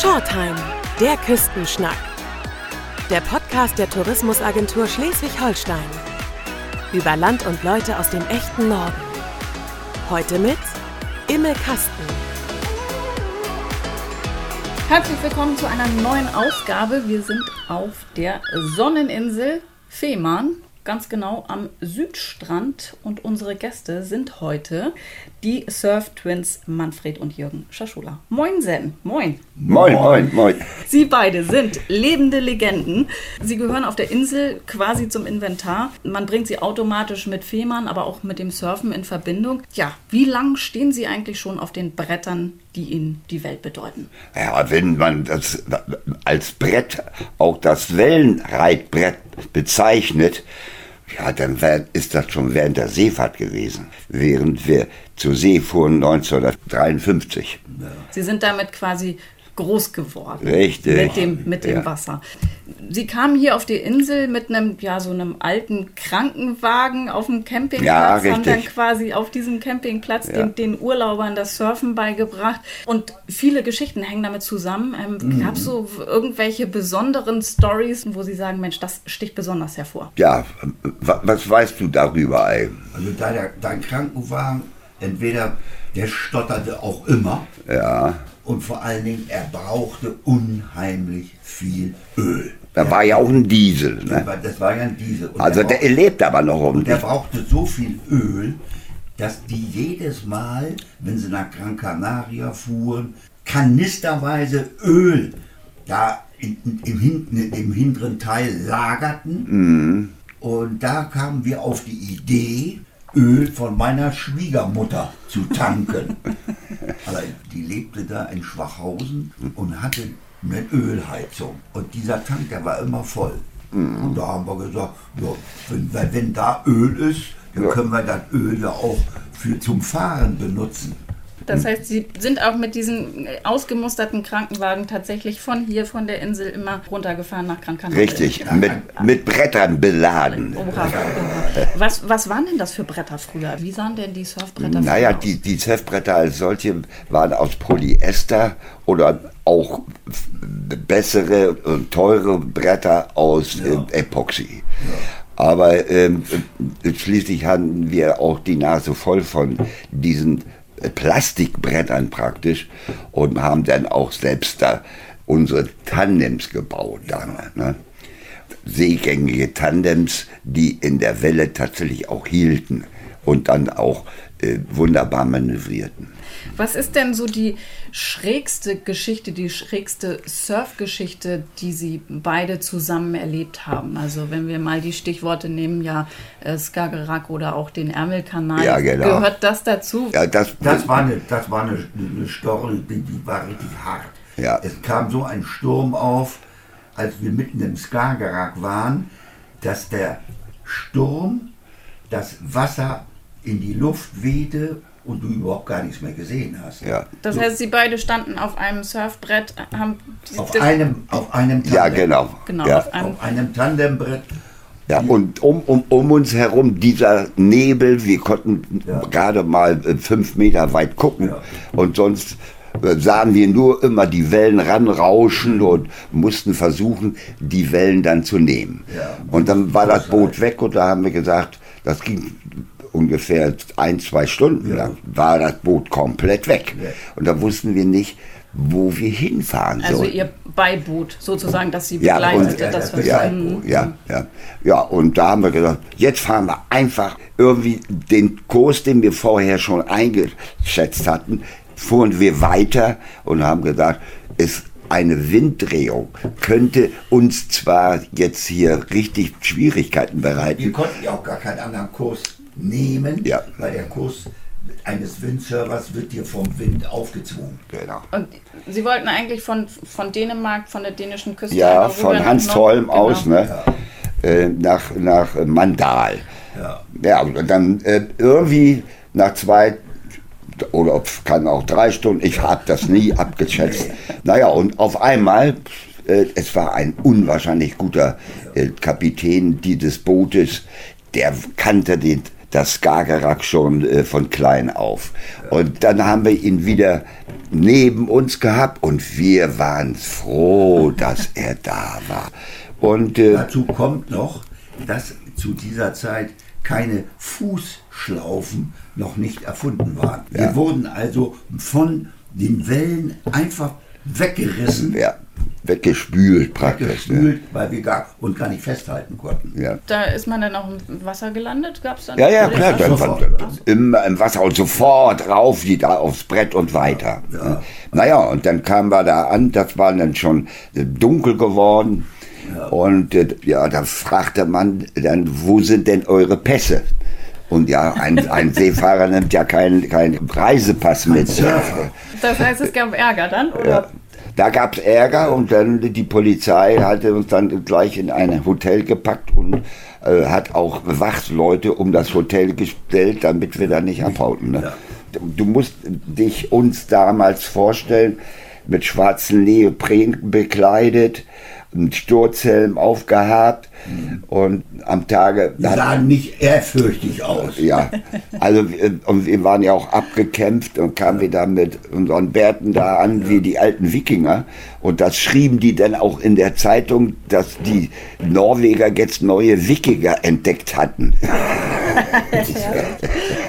Shortime, der Küstenschnack. Der Podcast der Tourismusagentur Schleswig-Holstein. Über Land und Leute aus dem echten Norden. Heute mit Imme Kasten. Herzlich willkommen zu einer neuen Ausgabe. Wir sind auf der Sonneninsel Fehmarn ganz genau am Südstrand und unsere Gäste sind heute die Surf Twins Manfred und Jürgen Schaschula. Moin Sen, moin. Moin, moin, moin. Sie beide sind lebende Legenden. Sie gehören auf der Insel quasi zum Inventar. Man bringt sie automatisch mit Fehmarn, aber auch mit dem Surfen in Verbindung. Ja, wie lang stehen Sie eigentlich schon auf den Brettern, die Ihnen die Welt bedeuten? Ja, wenn man das als Brett auch das Wellenreitbrett bezeichnet, ja, dann ist das schon während der Seefahrt gewesen, während wir zur See fuhren 1953. Sie sind damit quasi groß geworden. Richtig. Mit dem, mit dem ja. Wasser. Sie kamen hier auf die Insel mit einem, ja, so einem alten Krankenwagen auf dem Campingplatz, ja, richtig. haben dann quasi auf diesem Campingplatz ja. den, den, Urlaubern das Surfen beigebracht. Und viele Geschichten hängen damit zusammen. Ähm, mhm. Gab es so irgendwelche besonderen Stories, wo Sie sagen, Mensch, das sticht besonders hervor? Ja, was weißt du darüber, ey? Also dein, dein Krankenwagen, entweder der stotterte auch immer. Ja und vor allen Dingen, er brauchte unheimlich viel Öl. Da war ja auch ein Diesel. Ne? Das, war, ja ein Diesel. Und also der, der lebt aber noch um. Der brauchte so viel Öl, dass die jedes Mal, wenn sie nach Gran Canaria fuhren, kanisterweise Öl da in, in, im, hinten, im hinteren Teil lagerten. Mhm. Und da kamen wir auf die Idee, Öl von meiner Schwiegermutter zu tanken. Aber die lebte da in Schwachhausen und hatte eine Ölheizung. Und dieser Tank, der war immer voll. Mhm. Und da haben wir gesagt, ja, wenn, wenn da Öl ist, dann können wir das Öl ja auch für zum Fahren benutzen. Das heißt, Sie sind auch mit diesen ausgemusterten Krankenwagen tatsächlich von hier, von der Insel, immer runtergefahren nach Gran Canaria. Richtig, mit, mit Brettern beladen. Was, was waren denn das für Bretter früher? Wie sahen denn die Surfbretter naja, die, die Surfbretter als solche waren aus Polyester oder auch bessere und teure Bretter aus ja. äh, Epoxy. Ja. Aber ähm, schließlich hatten wir auch die Nase voll von diesen Plastikbrettern praktisch und haben dann auch selbst da unsere Tandems gebaut dann. Ne? Seegängige Tandems, die in der Welle tatsächlich auch hielten und dann auch äh, wunderbar manövrierten. Was ist denn so die schrägste Geschichte, die schrägste Surfgeschichte, die Sie beide zusammen erlebt haben? Also wenn wir mal die Stichworte nehmen, ja, äh, Skagerrak oder auch den Ärmelkanal. Ja, genau. Gehört das dazu? Ja, das, das war eine, das war eine, eine Story, die, die war richtig hart. Ja. Es kam so ein Sturm auf, als wir mitten im Skagerrak waren, dass der Sturm das Wasser in die Luft wehte und du überhaupt gar nichts mehr gesehen hast. Ja. Das heißt, sie beide standen auf einem Surfbrett, haben auf einem auf einem Tandem. Ja, genau. genau ja. Auf, einem, auf einem Tandembrett. Ja, und um, um, um uns herum dieser Nebel, wir konnten ja. gerade mal äh, fünf Meter weit gucken ja. und sonst äh, sahen wir nur immer die Wellen ranrauschen und mussten versuchen, die Wellen dann zu nehmen. Ja. Und dann war das Boot weg und da haben wir gesagt, das ging ungefähr ein, zwei Stunden lang, war das Boot komplett weg. Und da wussten wir nicht, wo wir hinfahren also sollen. Also ihr Beiboot sozusagen, dass sie begleitete, ja, das ja, ja, ja, ja, und da haben wir gesagt, jetzt fahren wir einfach irgendwie den Kurs, den wir vorher schon eingeschätzt hatten, fuhren wir weiter und haben gesagt, es eine Winddrehung könnte uns zwar jetzt hier richtig Schwierigkeiten bereiten. Wir konnten ja auch gar keinen anderen Kurs nehmen, ja. weil der Kurs eines Windservers wird dir vom Wind aufgezwungen. Genau. Und Sie wollten eigentlich von, von Dänemark, von der dänischen Küste Ja, von Hanstholm genau. aus, ne? Ja. Äh, nach, nach Mandal. Ja. Ja, und dann äh, irgendwie nach zwei oder kann auch drei Stunden, ich habe das nie abgeschätzt. Naja, und auf einmal, äh, es war ein unwahrscheinlich guter Kapitän dieses Bootes, der kannte den das Skagerrak schon äh, von klein auf. Und dann haben wir ihn wieder neben uns gehabt und wir waren froh, dass er da war. Und äh, dazu kommt noch, dass zu dieser Zeit keine Fußschlaufen noch nicht erfunden waren. Ja. Wir wurden also von den Wellen einfach weggerissen. Ja, weggespült praktisch. Weggespült, ja. weil wir gar, und gar nicht festhalten konnten. Ja. Da ist man dann auch im Wasser gelandet? Gab's dann ja, ja, klar. Dann sofort, im, Im Wasser und sofort rauf, da aufs Brett und weiter. Ja. Naja, und dann kamen wir da an, das war dann schon dunkel geworden. Ja. Und äh, ja, da fragte man dann, wo sind denn eure Pässe? Und ja, ein, ein Seefahrer nimmt ja keinen kein Reisepass mit. Das heißt, es gab Ärger dann? Oder? Ja. Da gab es Ärger und dann die Polizei hatte uns dann gleich in ein Hotel gepackt und äh, hat auch Wachleute um das Hotel gestellt, damit wir da nicht abhauten. Ne? Du musst dich uns damals vorstellen, mit schwarzen Neopren bekleidet, einen Sturzhelm aufgehabt mhm. und am Tage. Die sahen nicht ehrfürchtig aus. Ja, also und wir waren ja auch abgekämpft und kamen wieder mit unseren Bärten da an wie die alten Wikinger und das schrieben die dann auch in der Zeitung, dass die Norweger jetzt neue Wikinger entdeckt hatten.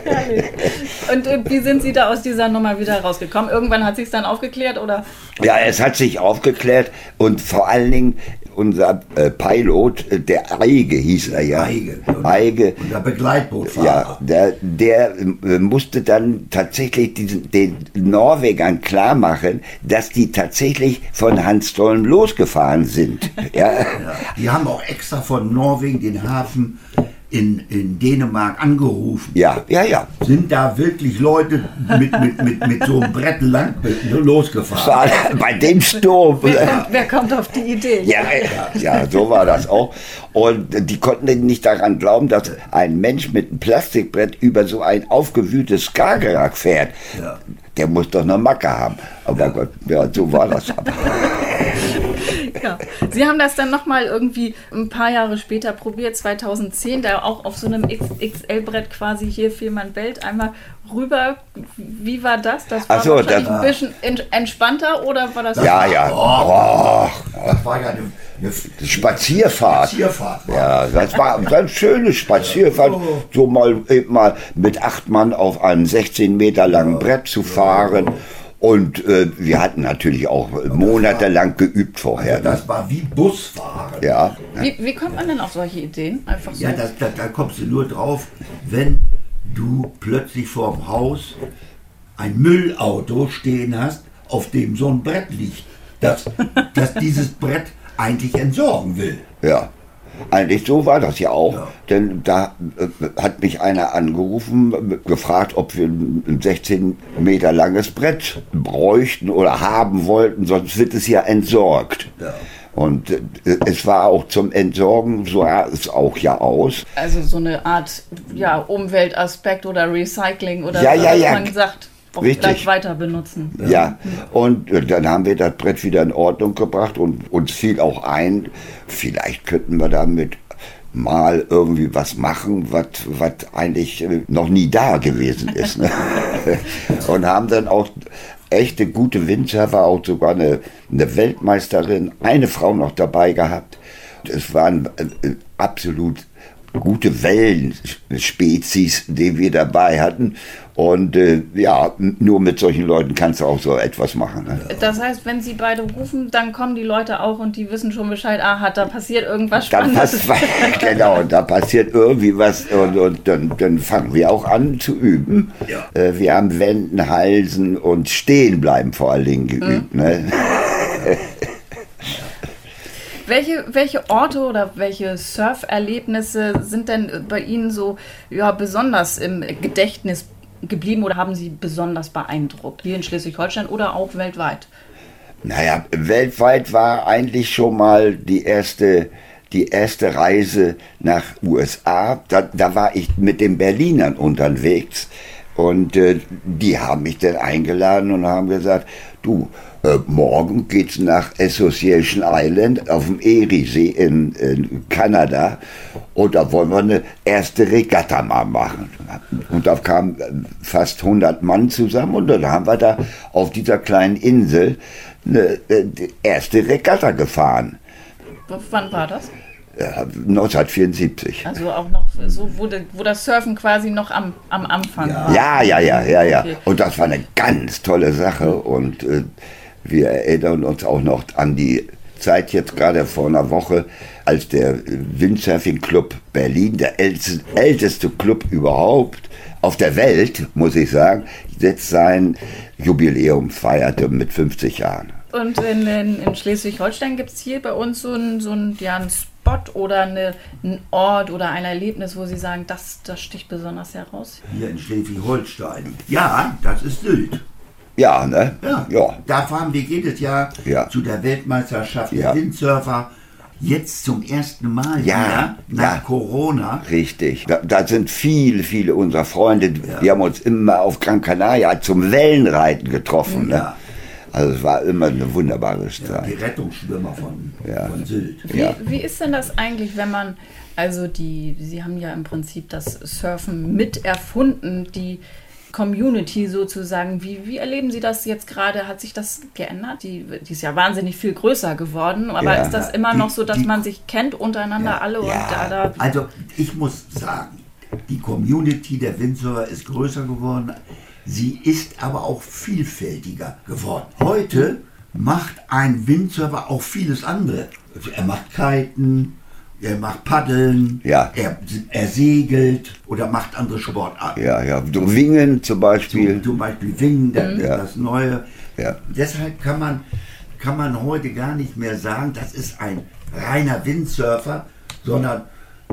und, und, wie sind Sie da aus dieser Nummer wieder rausgekommen? Irgendwann hat sich es dann aufgeklärt oder? Ja, es hat sich aufgeklärt und vor allen Dingen unser äh, Pilot, äh, der Eige hieß er ja. Eige. Eige. Unser Begleitbootfahrer. Ja, der, der äh, musste dann tatsächlich diesen, den Norwegern klar machen, dass die tatsächlich von Hanstholm losgefahren sind. ja. ja. Die haben auch extra von Norwegen den Hafen in, in Dänemark angerufen. Ja, ja, ja. Sind da wirklich Leute mit, mit, mit, mit so einem Brett lang losgefahren? Bei dem Sturm. Wer, wer, kommt auf die Idee? Ja, ja, so war das auch. Und die konnten nicht daran glauben, dass ein Mensch mit einem Plastikbrett über so ein aufgewühltes Skagerrak fährt. Ja. Der muss doch eine Macke haben. Aber ja. Gott, ja, so war das. ja. Sie haben das dann nochmal irgendwie ein paar Jahre später probiert, 2010, da auch auf so einem XXL-Brett quasi hier Fehmarn Welt einmal rüber. Wie war das? Das war so, wahrscheinlich das, ein bisschen entspannter oder war das? Ja, ja. Oh, das war ja eine Spazierfahrt. Spazierfahrt. Ja, das war eine schöne Spazierfahrt, so mal, mal mit acht Mann auf einem 16 Meter langen Brett zu fahren. Und äh, wir hatten natürlich auch monatelang geübt vorher. Also das war wie Busfahren. Ja. Wie, wie kommt man denn auf solche Ideen? Einfach so? Ja, da, da, da kommst du nur drauf, wenn du plötzlich vorm Haus ein Müllauto stehen hast, auf dem so ein Brett liegt, das, das dieses Brett eigentlich entsorgen will. Ja. Eigentlich so war das ja auch, ja. denn da äh, hat mich einer angerufen, gefragt, ob wir ein 16 Meter langes Brett bräuchten oder haben wollten, sonst wird es ja entsorgt. Ja. Und äh, es war auch zum Entsorgen, so sah es auch ja aus. Also so eine Art ja, Umweltaspekt oder Recycling oder ja, ja, ja. man sagt auch Richtig. gleich weiter benutzen. Ja, und dann haben wir das Brett wieder in Ordnung gebracht und uns fiel auch ein, vielleicht könnten wir damit mal irgendwie was machen, was eigentlich noch nie da gewesen ist. Ne? und haben dann auch echte gute Windsurfer, auch sogar eine, eine Weltmeisterin, eine Frau noch dabei gehabt. Es waren äh, absolut gute Wellenspezies, die wir dabei hatten. Und äh, ja, nur mit solchen Leuten kannst du auch so etwas machen. Ne? Das heißt, wenn sie beide rufen, dann kommen die Leute auch und die wissen schon Bescheid, aha, da passiert irgendwas Spannendes. genau, da passiert irgendwie was und, und dann, dann, fangen wir auch an zu üben. Ja. Äh, wir haben Wenden, Halsen und Stehen bleiben vor allen Dingen geübt. Mhm. Ne? Welche, welche Orte oder welche Surferlebnisse sind denn bei Ihnen so ja, besonders im Gedächtnis geblieben oder haben Sie besonders beeindruckt? Hier in Schleswig-Holstein oder auch weltweit? Naja, weltweit war eigentlich schon mal die erste, die erste Reise nach USA. Da, da war ich mit den Berlinern unterwegs und äh, die haben mich dann eingeladen und haben gesagt, du, Äh, morgen geht's nach Association Island auf dem Eriesee in, in Kanada und da wollen wir eine erste Regatta mal machen. Und da kamen fast 100 Mann zusammen und dann haben wir da auf dieser kleinen Insel eine, eine erste Regatta gefahren. Wann war das? 1974. Also auch noch so, wo, de, wo das Surfen quasi noch am, am Anfang ja. war. Ja, ja, ja, ja, ja. Okay. Und das war eine ganz tolle Sache und äh, wir erinnern uns auch noch an die Zeit jetzt gerade vor einer Woche, als der Windsurfing Club Berlin, der älteste, älteste Club überhaupt auf der Welt, muss ich sagen, jetzt sein Jubiläum feierte mit 50 Jahren. Und in, in, in Schleswig-Holstein gibt es hier bei uns so ein, so ein, ja, ein Spot oder eine, ein Ort oder ein Erlebnis, wo Sie sagen, das, das sticht besonders heraus? Hier in Schleswig-Holstein. Ja, das ist Sylt. Ja, ne? Ja. ja. Da fahren wir jedes Jahr ja. zu der Weltmeisterschaft der Windsurfer. Jetzt zum ersten Mal ja, nach ja. Corona. Richtig. Da, da, sind viele, viele unserer Freunde, ja. die haben uns immer auf Gran Canaria zum Wellenreiten getroffen. Ne? Ja. Also es war immer eine wunderbare Zeit. Ja, die Rettungsschwimmer von, ja. von Sylt. Wie, wie ist denn das eigentlich, wenn man, also die, Sie haben ja im Prinzip das Surfen mit erfunden, die Community sozusagen. Wie, wie erleben Sie das jetzt gerade? Hat sich das geändert? Die, die ist ja wahnsinnig viel größer geworden, aber ja, ist das immer die, noch so, dass die, man sich kennt untereinander ja, alle und da, da. Also ich muss sagen, die Community der Windsurfer ist größer geworden. Sie ist aber auch vielfältiger geworden. Heute macht ein Windsurfer auch vieles andere. Er macht Kiten, er macht Paddeln, ja. er, er segelt oder macht andere Sportarten. Ja, ja. Wingen zum Beispiel. Zum, zum Beispiel Wingen, das, ja. das Neue. Ja. Deshalb kann man, kann man heute gar nicht mehr sagen, das ist ein reiner Windsurfer, sondern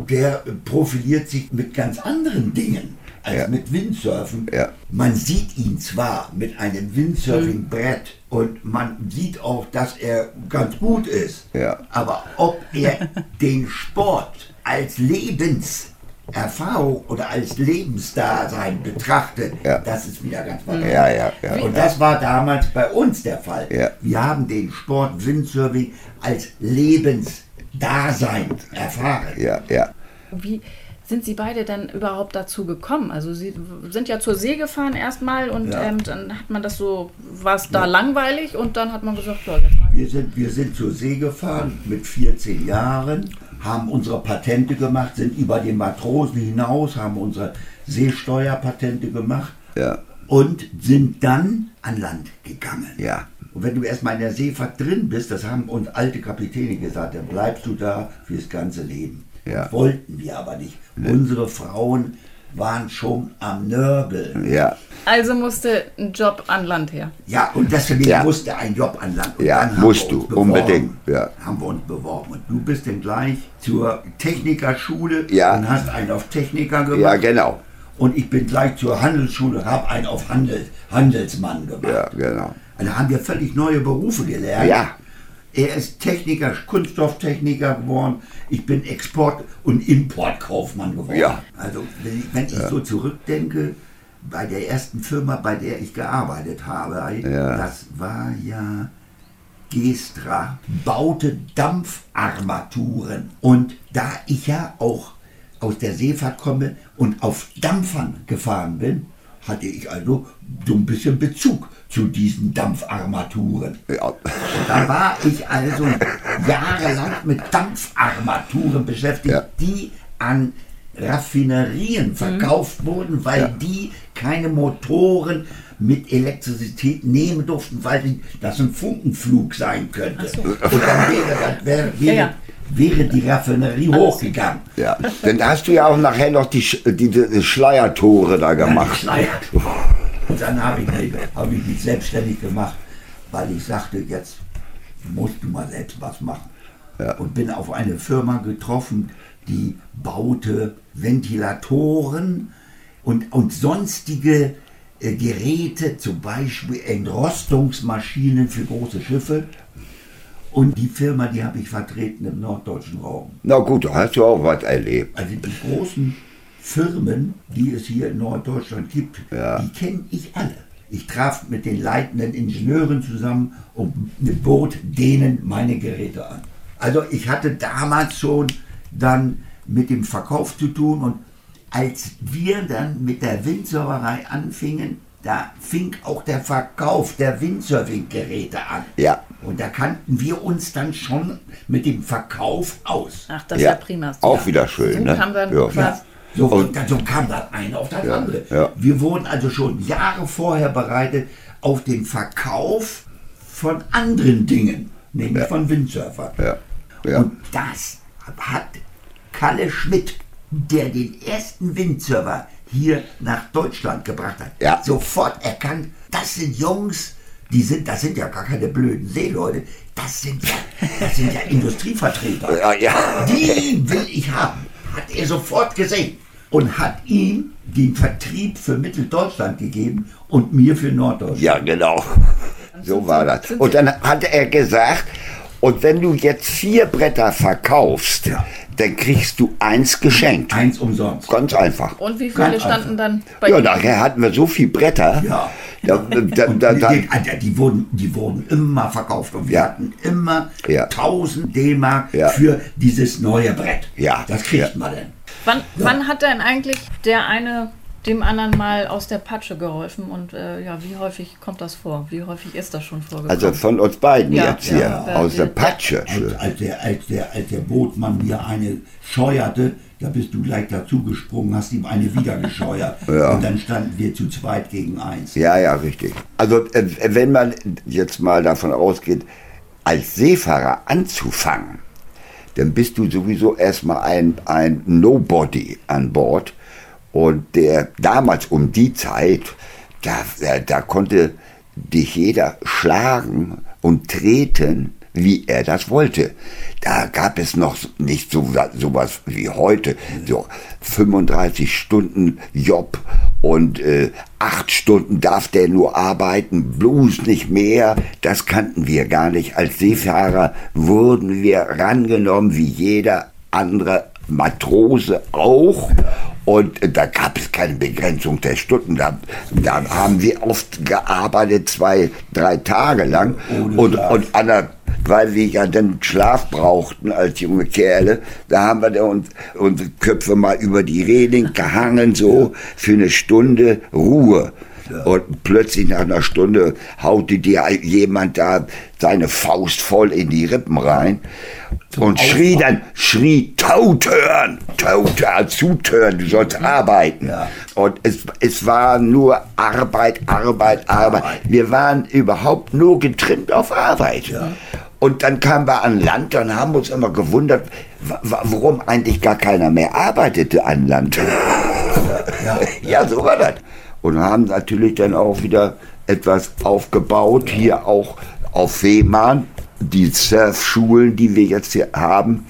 der profiliert sich mit ganz anderen Dingen als ja. mit Windsurfen. Ja. Man sieht ihn zwar mit einem Windsurfing-Brett und man sieht auch, dass er ganz gut ist, ja. aber ob er den Sport als Lebenserfahrung oder als Lebensdasein betrachtet, ja. das ist wieder ganz was ja, ja, ja, Und das war damals bei uns der Fall. Ja. Wir haben den Sport Windsurfing als Lebensdasein erfahren. Ja, ja. Wie, sind Sie beide denn überhaupt dazu gekommen? Also Sie sind ja zur See gefahren erstmal und ja. ähm, dann hat man das so, war es da ja. langweilig und dann hat man gesagt, ja, jetzt mal. Wir sind, wir sind zur See gefahren mit 14 Jahren, haben unsere Patente gemacht, sind über den Matrosen hinaus, haben unsere Seesteuerpatente gemacht ja. und sind dann an Land gegangen. Ja. Und wenn du erstmal in der Seefahrt drin bist, das haben uns alte Kapitäne gesagt, dann bleibst du da fürs ganze Leben. Ja. Wollten wir aber nicht. Nee. Unsere Frauen waren schon am Nörgeln. Ja. Also musste ein Job an Land her. Ja, und deswegen ja. musste ein Job an Land. Und ja, musst du, beworben, unbedingt. Ja. Haben wir uns beworben. Und du bist dann gleich zur Technikerschule ja. und hast einen auf Techniker gemacht. Ja, genau. Und ich bin gleich zur Handelsschule und habe einen auf Handel, Handelsmann gemacht. Ja, genau. Also haben wir völlig neue Berufe gelernt. Ja. Er ist Techniker, Kunststofftechniker geworden. Ich bin Export- und Importkaufmann geworden. Ja. Also wenn ich, wenn ich ja. so zurückdenke, bei der ersten Firma, bei der ich gearbeitet habe, ja. das war ja Gestra, baute Dampfarmaturen. Und da ich ja auch aus der Seefahrt komme und auf Dampfern gefahren bin, hatte ich also so ein bisschen Bezug zu diesen Dampfarmaturen. Ja. Da war ich also jahrelang mit Dampfarmaturen beschäftigt, ja. die an Raffinerien verkauft mhm. wurden, weil ja. die keine Motoren mit Elektrizität nehmen durften, weil das ein Funkenflug sein könnte. So. Und dann wäre, das, wäre, wäre, ja, wäre die Raffinerie hochgegangen. Ja, dann hast du ja auch nachher noch die, die, die Schleiertore da gemacht. Ja, Schleiertore. Und dann habe ich, mich, hab ich mich selbstständig gemacht, weil ich sagte, jetzt musst du mal selbst was machen. Ja. Und bin auf eine Firma getroffen, die baute Ventilatoren und, und sonstige äh, Geräte, zum Beispiel Entrostungsmaschinen für große Schiffe. Und die Firma, die habe ich vertreten im norddeutschen Raum. Na gut, da hast du auch was erlebt. Also die großen Firmen, die es hier in Norddeutschland gibt, ja. die kenne ich alle. Ich traf mit den leitenden Ingenieuren zusammen und bot denen meine Geräte an. Also ich hatte damals schon dann mit dem Verkauf zu tun und als wir dann mit der Windsurferei anfingen, da fing auch der Verkauf der Windsurfing-Geräte an. Ja. Und da kannten wir uns dann schon mit dem Verkauf aus. Ach, das ja. ist ja prima. Auch wieder schön. So ne? kam dann ja. ja. So, und dann, so kam das eine auf das ja. andere. Ja. Wir wurden also schon Jahre vorher bereitet auf den Verkauf von anderen Dingen, nämlich von Windsurfern. Und das hat Kalle Schmidt, der den ersten Windsurfer hier nach Deutschland gebracht hat, ja. sofort erkannt, das sind Jungs, die sind, das sind ja gar keine blöden Seeleute, das sind ja, das sind ja Industrievertreter. Ja, ja. Die will ich haben, hat er sofort gesehen und hat ihm den Vertrieb für Mitteldeutschland gegeben und mir für Norddeutschland. Ja, genau. So war das. Und dann hat er gesagt, und wenn du jetzt vier Bretter verkaufst, ja. Dann kriegst du eins geschenkt. Eins umsonst. Ganz einfach. Und wie viele Ganz standen einfach. dann bei Ja, nachher hatten wir so viele Bretter. Ja. Da, da, da, die, die, wurden, die wurden immer verkauft und wir ja. hatten immer ja. 1000 D-Mark ja. für dieses neue Brett. Ja. Das kriegt man denn. Wann, wann hat denn eigentlich der eine dem anderen mal aus der Patsche geholfen und äh, ja, wie häufig kommt das vor? Wie häufig ist das schon vorgekommen? Also von uns beiden ja, jetzt hier, ja, aus der Patsche. Als, als, der, als, der, als der Bootmann mir eine scheuerte, da bist du gleich dazugesprungen, hast ihm eine wieder gescheuert. ja. Und dann standen wir zu zweit gegen eins. Ja, ja, richtig. Also äh, wenn man jetzt mal davon ausgeht, als Seefahrer anzufangen, dann bist du sowieso erstmal ein, ein Nobody an Bord und der damals um die Zeit, da, da, da konnte dich jeder schlagen und treten, wie er das wollte. Da gab es noch nicht so sowas wie heute, so 35 Stunden Job und äh, acht Stunden darf der nur arbeiten, bloß nicht mehr. Das kannten wir gar nicht. Als Seefahrer wurden wir rangenommen wie jeder andere Matrose auch. Und da gab es keine Begrenzung der Stunden. Da, da haben wir oft gearbeitet, zwei, drei Tage lang. und, und an weil wir ja dann Schlaf brauchten als junge Kerle, da haben wir uns, unsere Köpfe mal über die Reling gehangen, so für eine Stunde Ruhe. Und plötzlich nach einer Stunde haute dir jemand da seine Faust voll in die Rippen rein und schrie dann, schrie, Tautören, Tautören, zutören, du sollst arbeiten. Ja. Und es, es war nur Arbeit, Arbeit, Arbeit. Wir waren überhaupt nur getrimmt auf Arbeit. Ja. Und dann kamen wir an Land und haben uns immer gewundert, warum eigentlich gar keiner mehr arbeitete an Land. Ja, ja, ja so war das und haben natürlich dann auch wieder etwas aufgebaut, hier auch auf Fehmarn, die Surfschulen, die wir jetzt hier haben,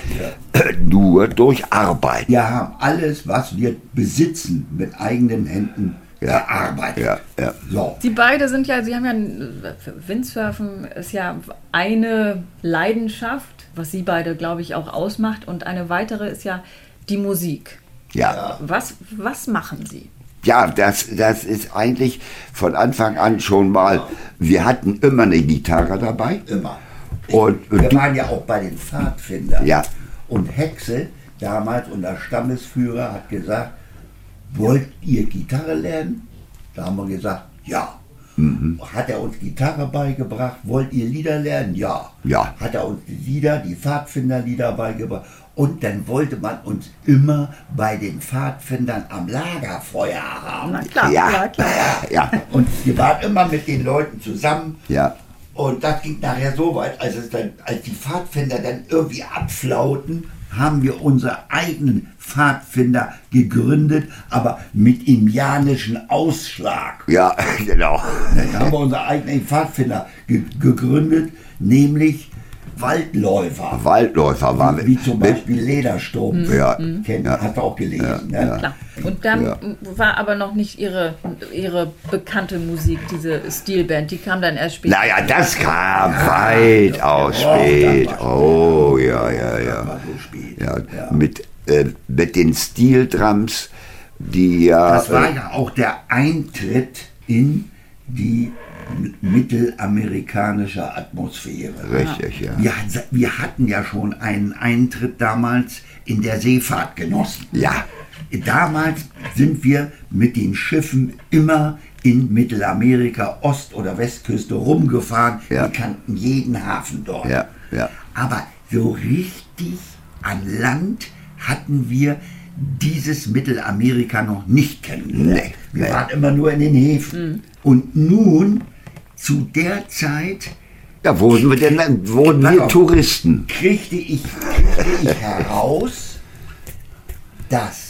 ja. nur durch Arbeit. Wir haben alles, was wir besitzen, mit eigenen Händen ja, gearbeitet. Ja, ja. So. Sie beide sind ja, Sie haben ja, Windsurfen ist ja eine Leidenschaft, was Sie beide, glaube ich, auch ausmacht. Und eine weitere ist ja die Musik. Ja. Was, was machen Sie? Ja, das, das ist eigentlich von Anfang an schon mal, wir hatten immer eine Gitarre dabei. Immer. Und, wir waren ja auch bei den Pfadfindern. Ja. Und Hexe, damals unser Stammesführer, hat gesagt, wollt ihr Gitarre lernen? Da haben wir gesagt, ja. Mhm. Hat er uns Gitarre beigebracht? Wollt ihr Lieder lernen? Ja. ja. Hat er uns die Lieder, die Pfadfinderlieder beigebracht? Und dann wollte man uns immer bei den Pfadfindern am Lagerfeuer haben. Na klar, ja. klar, klar. Ja. Und wir waren immer mit den Leuten zusammen. Ja. Und das ging nachher so weit, als, es dann, als die Pfadfinder dann irgendwie abflauten, haben wir unsere eigenen Pfadfinder gegründet, aber mit indianischen Ausschlag. Ja, genau. Dann haben wir unsere eigenen Pfadfinder ge gegründet, nämlich Waldläufer. Waldläufer waren wir. Wie zum Beispiel Ledersturm. Ja. Kennt, ja. Hat er auch gelesen. Ja. Ne? Klar. Und dann ja. war aber noch nicht ihre, ihre bekannte Musik, diese Stilband, die kam dann erst später. Naja, das kam ja. weitaus oh, spät. Oh, ja, ja, ja. So spät. ja. Mit, äh, mit den Stildrums, die ja. Das war ja auch der Eintritt in die mittelamerikanische Atmosphäre. Richtig, ja. Wir, wir, hatten ja schon einen Eintritt damals in der Seefahrt genossen. Ja. Damals sind wir mit den Schiffen immer in Mittelamerika, Ost- oder Westküste rumgefahren. Ja. Wir kannten jeden Hafen dort. Ja, ja. Aber so richtig an Land hatten wir dieses Mittelamerika noch nicht kennengelernt. Nee, wir nee. waren immer nur in den Häfen. Mhm. Und nun, zu der Zeit, ja, wurden wir denn wurden wir Touristen? Kriegte ich, kriegte ich heraus, dass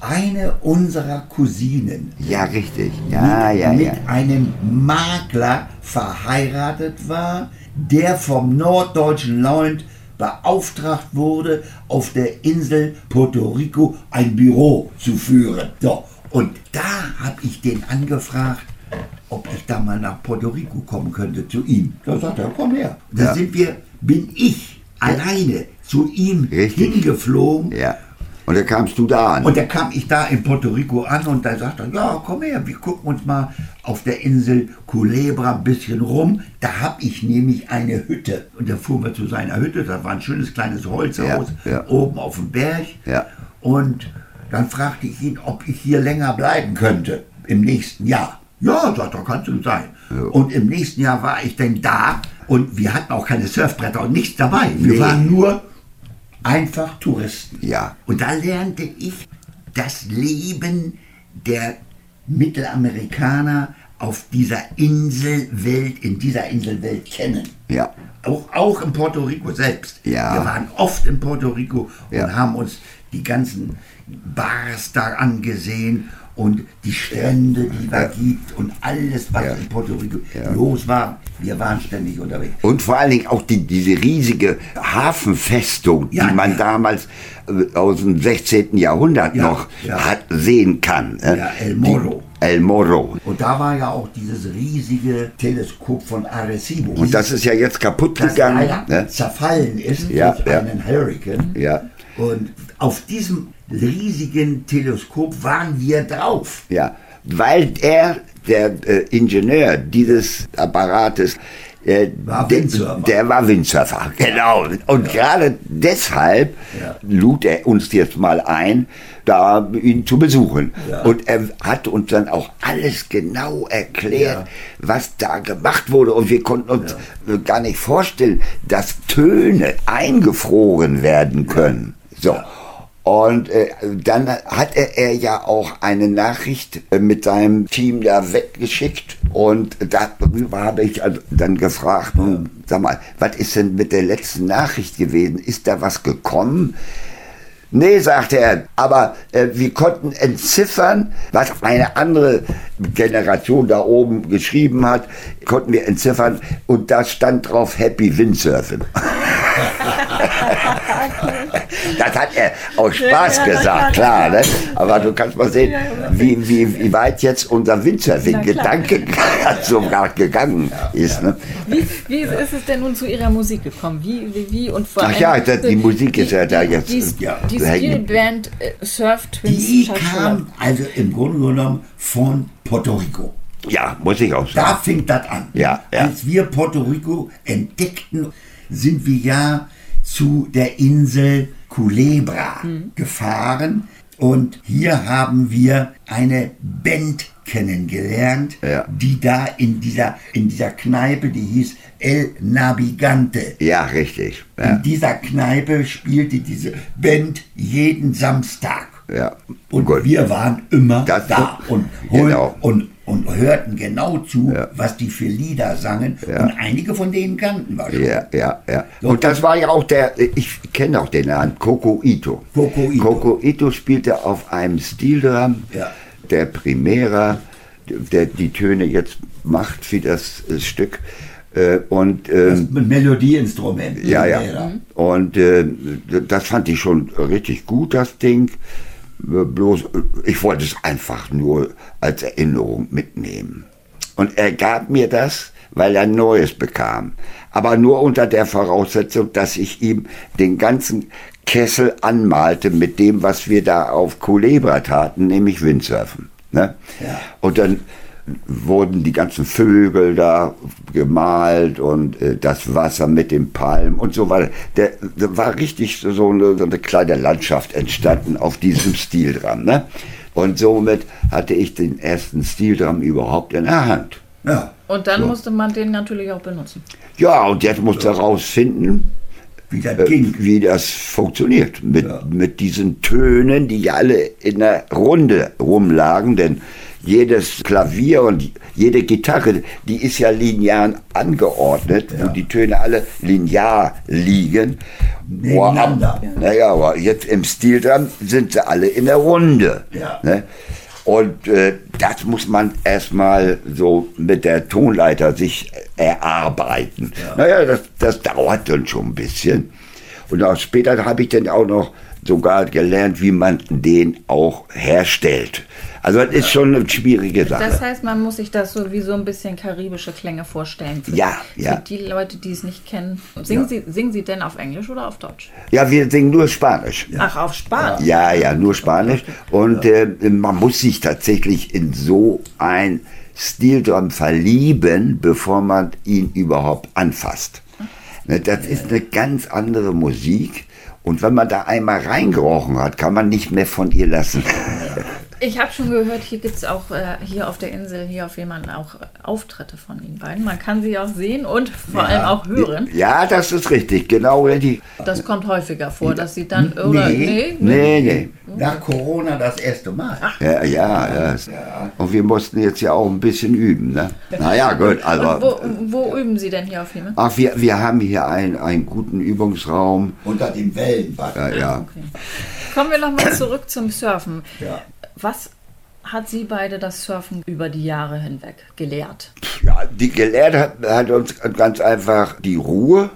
eine unserer Cousinen. Ja, richtig. Ja, mit, ja, mit ja. einem Makler verheiratet war, der vom norddeutschen Land beauftragt wurde, auf der Insel Puerto Rico ein Büro zu führen. So, und da habe ich den angefragt, ob ich da mal nach Puerto Rico kommen könnte zu ihm. Da sagt er, komm her. Da ja. sind wir, bin ich alleine zu ihm Richtig. hingeflogen. Ja. Und da kamst du da an. Und da kam ich da in Puerto Rico an und da sagte er, ja, komm her, wir gucken uns mal auf der Insel Culebra ein bisschen rum. Da habe ich nämlich eine Hütte. Und da fuhren wir zu seiner Hütte, das war ein schönes kleines Holzhaus, ja, ja. oben auf dem Berg. Ja. Und dann fragte ich ihn, ob ich hier länger bleiben könnte im nächsten Jahr. Ja, sagt er, kannst du sein. Ja. Und im nächsten Jahr war ich dann da und wir hatten auch keine Surfbretter und nichts dabei. Wir nee. waren nur einfach Touristen. Ja. Und da lernte ich das Leben der Mittelamerikaner auf dieser Inselwelt, in dieser Inselwelt kennen. Ja. Auch, auch in Puerto Rico selbst. Ja. Wir waren oft in Puerto Rico und ja. haben uns die ganzen Bars da angesehen und die Strände, die da gibt und alles, was ja. in Puerto Rico ja. los war. Wir waren ständig unterwegs. Und vor allen Dingen auch die, diese riesige Hafenfestung, ja, die man damals äh, aus dem 16. Jahrhundert noch hat sehen kann. Äh, ja, El Morro. Die, El Morro. Und da war ja auch dieses riesige Teleskop von Arecibo. Und das ist ja jetzt kaputt das gegangen. Ne? zerfallen ist ja, durch einen Hurricane. Ja. Und auf diesem riesigen Teleskop waren wir drauf. Ja, weil er, der äh, Ingenieur dieses Apparates, äh, war. Der, der war Windsurfer, genau. Und ja. gerade deshalb ja. lud er uns jetzt mal ein, da ihn zu besuchen. Ja. Und er hat uns dann auch alles genau erklärt, was da gemacht wurde. Und wir konnten uns gar nicht vorstellen, dass Töne eingefroren werden können. So. Und äh, dann hat er, ja auch eine Nachricht äh, mit seinem Team da weggeschickt und darüber habe ich also dann gefragt, nun, sag mal, was ist denn mit der letzten Nachricht gewesen? Ist da was gekommen? Nee, sagte er, aber äh, wir konnten entziffern, was eine andere Generation da oben geschrieben hat, konnten wir entziffern und da stand drauf Happy Windsurfen. das hat er aus Spaß gesagt, klar. Ne? Aber du kannst mal sehen, wie, wie, wie weit jetzt unser Windsurfing-Gedanke sogar gegangen ist. Ne? Wie, wie ist es denn nun zu Ihrer Musik gekommen? Wie, wie, wie und vor Ach ja, das, die Musik ist ja da jetzt. Die, ja. die Stilband äh, Surf Twins. Die kam also im Grunde genommen von Puerto Rico. Ja, muss ich auch sagen. Da fing das an. Ja, ja. Als wir Puerto Rico entdeckten, sind wir ja zu der Insel Culebra mhm. gefahren und hier haben wir eine Band kennengelernt, ja. die da in dieser, in dieser Kneipe, die hieß El Navigante. Ja, richtig. Ja. In dieser Kneipe spielte diese Band jeden Samstag. Ja. Und Gut. wir waren immer das da und, genau. und, und hörten genau zu, ja. was die für Lieder sangen. Ja. Und einige von denen kannten wir schon. Ja, ja, ja. Und das war ja auch der, ich kenne auch den Namen, Coco Ito. Coco Ito. Coco Ito spielte auf einem Stilram ja. der Primera, der die Töne jetzt macht für das äh, Stück. Äh, und, ähm, das Melodieinstrument. Ja, ja. Und äh, das fand ich schon richtig gut, das Ding. Bloß, ich wollte es einfach nur als Erinnerung mitnehmen. Und er gab mir das, weil er Neues bekam. Aber nur unter der Voraussetzung, dass ich ihm den ganzen Kessel anmalte mit dem, was wir da auf Culebra taten, nämlich Windsurfen. Ne? Ja. Und dann wurden die ganzen Vögel da gemalt und äh, das Wasser mit den Palmen und so weiter. Der, der war richtig so eine, so eine, kleine Landschaft entstanden auf diesem Stildramm. Ne? Und somit hatte ich den ersten Stildramm überhaupt in der Hand. Ja. Und dann so. musste man den natürlich auch benutzen. Ja, und jetzt musste er rausfinden, wie das, äh, wie das funktioniert. Mit, ja. mit diesen Tönen, die alle in der Runde rumlagen, denn jedes Klavier und jede Gitarre, die ist ja linear angeordnet, ja. wo die Töne alle linear liegen. Nebeneinander. Naja, aber jetzt im Stil dran sind sie alle in der Runde. Ja. Ne? Und äh, das muss man erstmal so mit der Tonleiter sich erarbeiten. Ja. Naja, das, das dauert dann schon ein bisschen. Und auch später habe ich dann auch noch sogar gelernt, wie man den auch herstellt. Also das ist schon eine schwierige Sache. Das heißt, man muss sich das so wie so ein bisschen karibische Klänge vorstellen. Für, ja, ja. Für die Leute, die es nicht kennen. Singen, ja. Sie, singen Sie denn auf Englisch oder auf Deutsch? Ja, wir singen nur Spanisch. Ach, auf Spanisch? Ja, ja, nur Spanisch. Und äh, man muss sich tatsächlich in so ein Stildrum verlieben, bevor man ihn überhaupt anfasst. Ne, das ist eine ganz andere Musik. Und wenn man da einmal reingerochen hat, kann man nicht mehr von ihr lassen. Ich habe schon gehört, hier gibt es auch äh, hier auf der Insel, hier auf jemanden auch Auftritte von Ihnen beiden. Man kann sie auch sehen und vor ja. allem auch hören. Ja, das ist richtig, genau. Die, das kommt häufiger vor, dass Sie dann. Oder, nee, nee, nee. nee. Nach Corona das erste Mal. Ach. Ja, ja, ja, Und wir mussten jetzt ja auch ein bisschen üben. Ne? Naja, gut. Also, wo, wo, üben Sie denn hier auf Himmel? Ach, wir, wir haben hier einen, einen guten Übungsraum. Unter dem Wellenbad. Ja, ja. Okay. Kommen wir nochmal zurück zum Surfen. Ja. Was hat Sie beide das Surfen über die Jahre hinweg gelehrt? Ja, die gelehrt hat, hat uns ganz einfach die Ruhe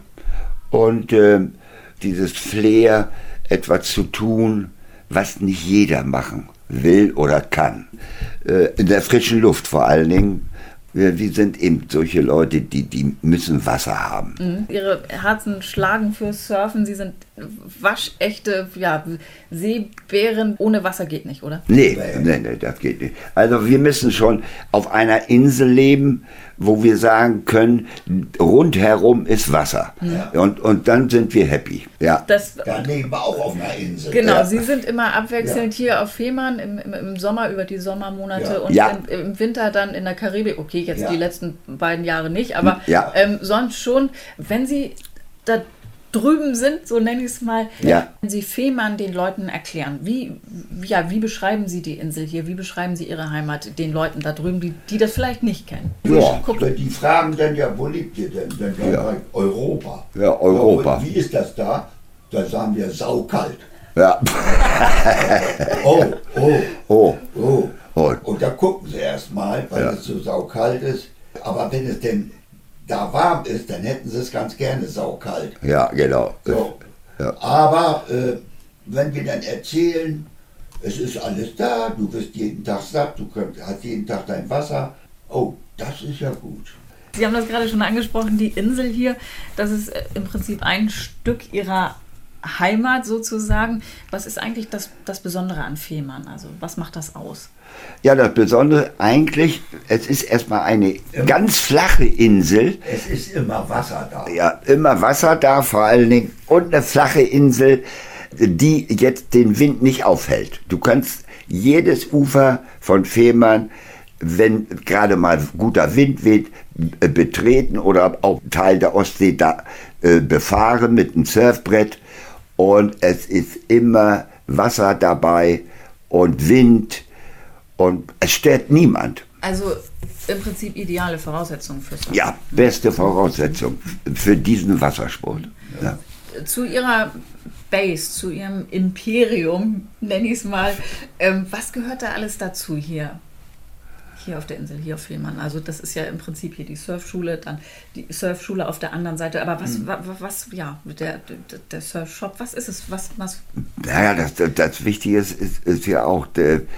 und äh, dieses Flair, etwas zu tun, was nicht jeder machen will oder kann. Äh, in der frischen Luft vor allen Dingen wir, wir, sind eben solche Leute, die, die müssen Wasser haben. Mhm. Ihre Herzen schlagen fürs Surfen. Sie sind waschechte ja, Seebären. Ohne Wasser geht nicht, oder? Nee, nee, nee, das geht nicht. Also wir müssen schon auf einer Insel leben, wo wir sagen können, rundherum ist Wasser. Ja. Und, und dann sind wir happy. Ja. Das, da leben wir auch auf einer Insel. Genau, ja. Sie sind immer abwechselnd ja. hier auf Fehmarn im, im, im, Sommer über die Sommermonate und im, im, Winter dann in der Karibik. Okay, jetzt die letzten beiden Jahre nicht, aber ähm, sonst schon. Wenn Sie da drüben sind, so nenne ich es mal, ja. wenn Sie Fehmarn den Leuten erklären, wie, ja, wie beschreiben Sie die Insel hier, wie beschreiben Sie Ihre Heimat den Leuten da drüben, die, die das vielleicht nicht kennen? Ja, die fragen dann ja, wo liegt ihr denn? Dann sagen ja. Europa. Ja, Europa. Wie ist das da? Da sagen wir saukalt. Ja. oh, oh, oh, oh, oh. Und da gucken sie erstmal, weil ja. es so saukalt ist. Aber wenn es denn da warm ist, dann hätten sie es ganz gerne saukalt. Ja, genau. So. Ja. Aber äh, wenn wir dann erzählen, es ist alles da, du wirst jeden Tag satt, du könnt, hast jeden Tag dein Wasser, oh, das ist ja gut. Sie haben das gerade schon angesprochen, die Insel hier, das ist äh, im Prinzip ein Stück Ihrer Heimat sozusagen. Was ist eigentlich das, das Besondere an Fehmarn? Also was macht das aus? Ja, das Besondere eigentlich, es ist erstmal eine immer, ganz flache Insel. Es ist immer Wasser da. Ja, immer Wasser da vor allen Dingen. Und eine flache Insel, die jetzt den Wind nicht aufhält. Du kannst jedes Ufer von Fehmarn, wenn gerade mal guter Wind weht, betreten oder auch Teil der Ostsee da äh, befahren mit einem Surfbrett. Und es ist immer Wasser dabei und Wind und es stört niemand. Also im Prinzip ideale Voraussetzungen fürs Wasser. Ja, beste Voraussetzung für diesen Wassersport. Ja. Zu Ihrer Base, zu Ihrem Imperium, nenne ich es mal, ähm, was gehört da alles dazu hier? Hier auf der Insel, hier auf Fehmarn. Also das ist ja im Prinzip hier die Surfschule, dann die Surfschule auf der anderen Seite. Aber was, mhm. was, was, ja, der, der, Surfshop, was ist es? Was, was? Naja, das, das, das Wichtige ist, ist, ist ja auch,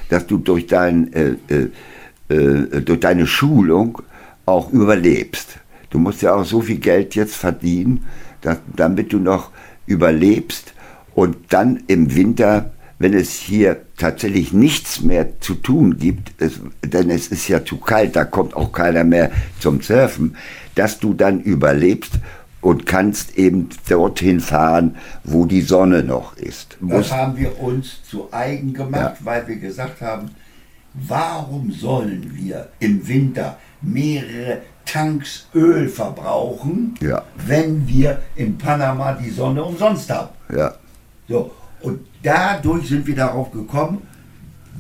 dass du durch, dein, äh, äh, äh, durch deine Schulung auch überlebst. Du musst ja auch so viel Geld jetzt verdienen, dass, damit du noch überlebst und dann im Winter wenn es hier tatsächlich nichts mehr zu tun gibt, es, denn es ist ja zu kalt, da kommt auch keiner mehr zum Surfen, dass du dann überlebst und kannst eben dorthin fahren, wo die Sonne noch ist. Das haben wir uns zu eigen gemacht, ja. weil wir gesagt haben, warum sollen wir im Winter mehrere Tanks Öl verbrauchen, ja. wenn wir in Panama die Sonne umsonst haben? Ja. So, und dadurch sind wir darauf gekommen,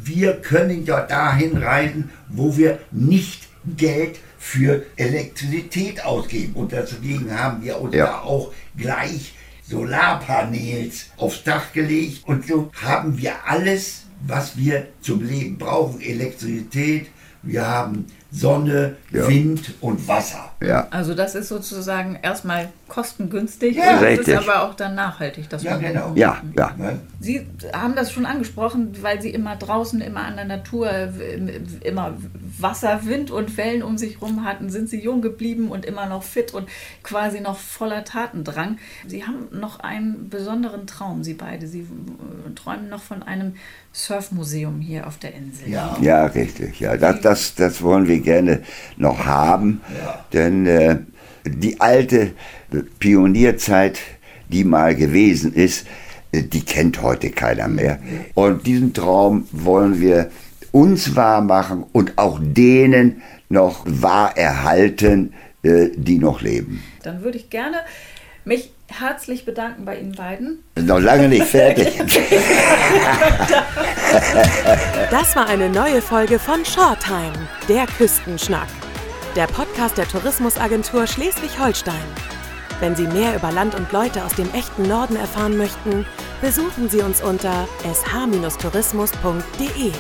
wir können ja dahin reisen, wo wir nicht Geld für Elektrizität ausgeben. Und deswegen haben wir uns ja. da auch gleich Solarpanels aufs Dach gelegt. Und so haben wir alles, was wir zum Leben brauchen. Elektrizität, wir haben Sonne, ja. Wind und Wasser. Ja. Also das ist sozusagen erstmal kostengünstig ja, und das ist aber auch dann nachhaltig. Das ja, genau. Ja, ja. Sie haben das schon angesprochen, weil Sie immer draußen, immer an der Natur, immer Wasser, Wind und Wellen um sich herum hatten, sind Sie jung geblieben und immer noch fit und quasi noch voller Tatendrang. Sie haben noch einen besonderen Traum, Sie beide. Sie träumen noch von einem Surfmuseum hier auf der Insel. Ja, ja richtig. Ja, das, das, das wollen wir gerne noch haben, ja. denn äh, die alte Pionierzeit, die mal gewesen ist, die kennt heute keiner mehr. Und diesen Traum wollen wir uns wahr machen und auch denen noch wahr erhalten, äh, die noch leben. Dann würde ich gerne mich herzlich bedanken bei Ihnen beiden. Noch lange nicht fertig. das war eine neue Folge von Shorttime, der Küstenschnack. Der Podcast der Tourismusagentur Schleswig-Holstein. Wenn Sie mehr über Land und Leute aus dem echten Norden erfahren möchten, besuchen Sie uns unter sh-tourismus.de.